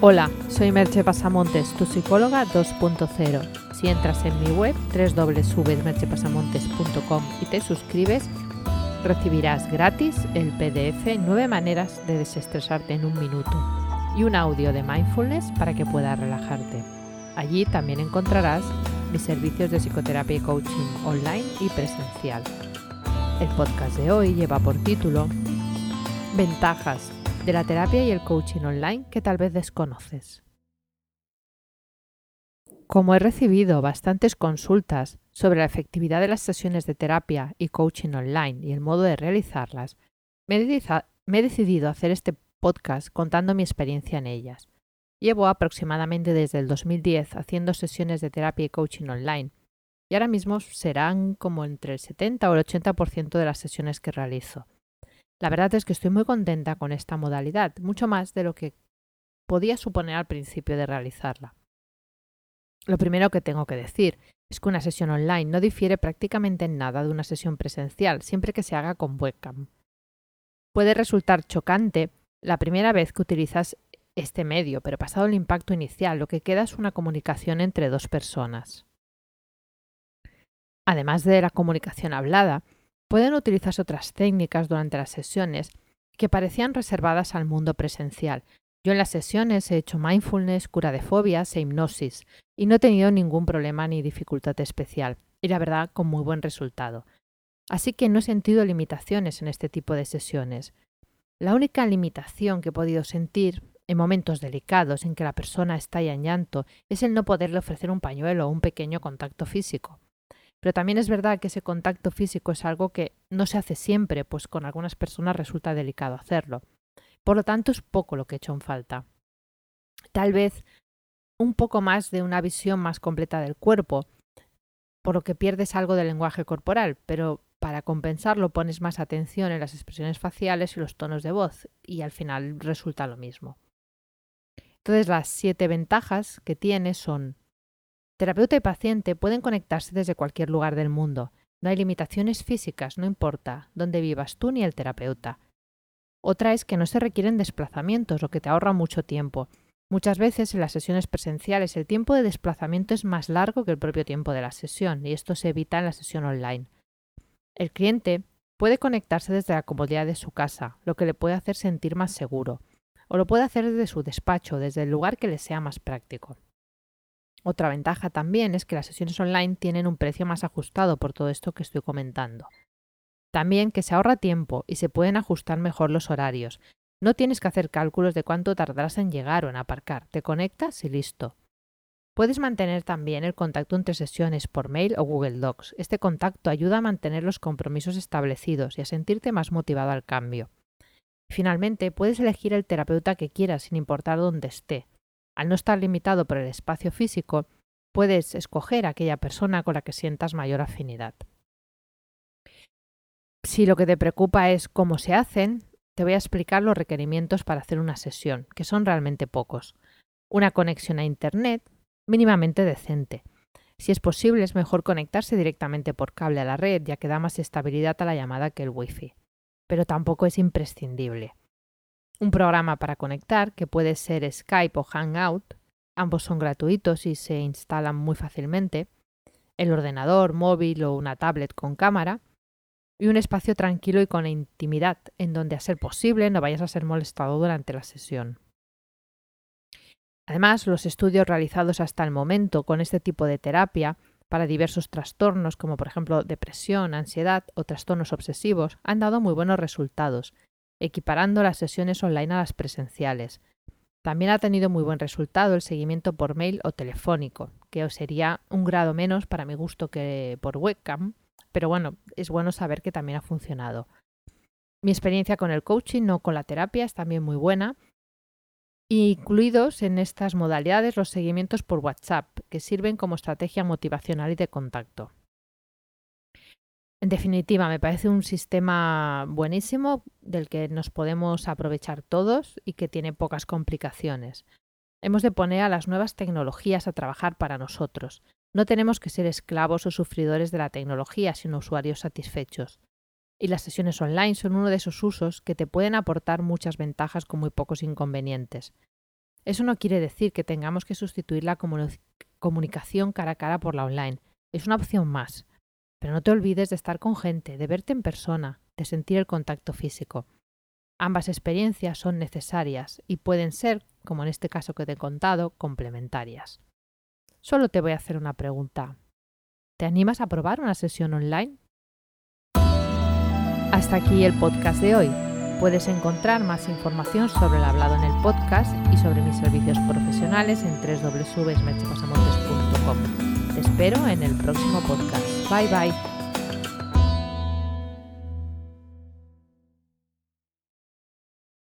Hola, soy Merche Pasamontes, tu psicóloga 2.0. Si entras en mi web www.merchepasamontes.com y te suscribes, recibirás gratis el PDF 9 maneras de desestresarte en un minuto y un audio de mindfulness para que puedas relajarte. Allí también encontrarás mis servicios de psicoterapia y coaching online y presencial. El podcast de hoy lleva por título Ventajas de la terapia y el coaching online que tal vez desconoces. Como he recibido bastantes consultas sobre la efectividad de las sesiones de terapia y coaching online y el modo de realizarlas, me he, decidido hacer este podcast contando mi experiencia en ellas. Llevo aproximadamente desde el 2010 haciendo sesiones de terapia y coaching online y ahora mismo serán como entre el 70 o el 80% de las sesiones que realizo. La verdad es que estoy muy contenta con esta modalidad, mucho más de lo que podía suponer al principio de realizarla. Lo primero que tengo que decir es que una sesión online no difiere prácticamente en nada de una sesión presencial, siempre que se haga con webcam. Puede resultar chocante la primera vez que utilizas este medio, pero pasado el impacto inicial, lo que queda es una comunicación entre dos personas. Además de la comunicación hablada, Pueden utilizarse otras técnicas durante las sesiones que parecían reservadas al mundo presencial. Yo en las sesiones he hecho mindfulness, cura de fobias e hipnosis y no he tenido ningún problema ni dificultad especial, y la verdad con muy buen resultado. Así que no he sentido limitaciones en este tipo de sesiones. La única limitación que he podido sentir en momentos delicados en que la persona está en llanto es el no poderle ofrecer un pañuelo o un pequeño contacto físico. Pero también es verdad que ese contacto físico es algo que no se hace siempre, pues con algunas personas resulta delicado hacerlo. Por lo tanto, es poco lo que he hecho en falta. Tal vez un poco más de una visión más completa del cuerpo, por lo que pierdes algo del lenguaje corporal, pero para compensarlo pones más atención en las expresiones faciales y los tonos de voz, y al final resulta lo mismo. Entonces, las siete ventajas que tiene son Terapeuta y paciente pueden conectarse desde cualquier lugar del mundo. No hay limitaciones físicas, no importa dónde vivas tú ni el terapeuta. Otra es que no se requieren desplazamientos, lo que te ahorra mucho tiempo. Muchas veces en las sesiones presenciales el tiempo de desplazamiento es más largo que el propio tiempo de la sesión, y esto se evita en la sesión online. El cliente puede conectarse desde la comodidad de su casa, lo que le puede hacer sentir más seguro, o lo puede hacer desde su despacho, desde el lugar que le sea más práctico. Otra ventaja también es que las sesiones online tienen un precio más ajustado por todo esto que estoy comentando. También que se ahorra tiempo y se pueden ajustar mejor los horarios. No tienes que hacer cálculos de cuánto tardarás en llegar o en aparcar. Te conectas y listo. Puedes mantener también el contacto entre sesiones por mail o Google Docs. Este contacto ayuda a mantener los compromisos establecidos y a sentirte más motivado al cambio. Finalmente, puedes elegir el terapeuta que quieras sin importar dónde esté. Al no estar limitado por el espacio físico, puedes escoger a aquella persona con la que sientas mayor afinidad. Si lo que te preocupa es cómo se hacen, te voy a explicar los requerimientos para hacer una sesión, que son realmente pocos. Una conexión a Internet mínimamente decente. Si es posible, es mejor conectarse directamente por cable a la red, ya que da más estabilidad a la llamada que el Wi-Fi. Pero tampoco es imprescindible un programa para conectar que puede ser Skype o Hangout. Ambos son gratuitos y se instalan muy fácilmente. El ordenador, móvil o una tablet con cámara. Y un espacio tranquilo y con intimidad, en donde a ser posible no vayas a ser molestado durante la sesión. Además, los estudios realizados hasta el momento con este tipo de terapia para diversos trastornos como por ejemplo depresión, ansiedad o trastornos obsesivos han dado muy buenos resultados equiparando las sesiones online a las presenciales. También ha tenido muy buen resultado el seguimiento por mail o telefónico, que sería un grado menos para mi gusto que por webcam, pero bueno, es bueno saber que también ha funcionado. Mi experiencia con el coaching, no con la terapia, es también muy buena. Incluidos en estas modalidades los seguimientos por WhatsApp, que sirven como estrategia motivacional y de contacto. En definitiva, me parece un sistema buenísimo del que nos podemos aprovechar todos y que tiene pocas complicaciones. Hemos de poner a las nuevas tecnologías a trabajar para nosotros. No tenemos que ser esclavos o sufridores de la tecnología, sino usuarios satisfechos. Y las sesiones online son uno de esos usos que te pueden aportar muchas ventajas con muy pocos inconvenientes. Eso no quiere decir que tengamos que sustituir la comunicación cara a cara por la online. Es una opción más. Pero no te olvides de estar con gente, de verte en persona, de sentir el contacto físico. Ambas experiencias son necesarias y pueden ser, como en este caso que te he contado, complementarias. Solo te voy a hacer una pregunta. ¿Te animas a probar una sesión online? Hasta aquí el podcast de hoy. Puedes encontrar más información sobre el hablado en el podcast y sobre mis servicios profesionales en www.merchepasamontes.com. Te espero en el próximo podcast. Bye bye.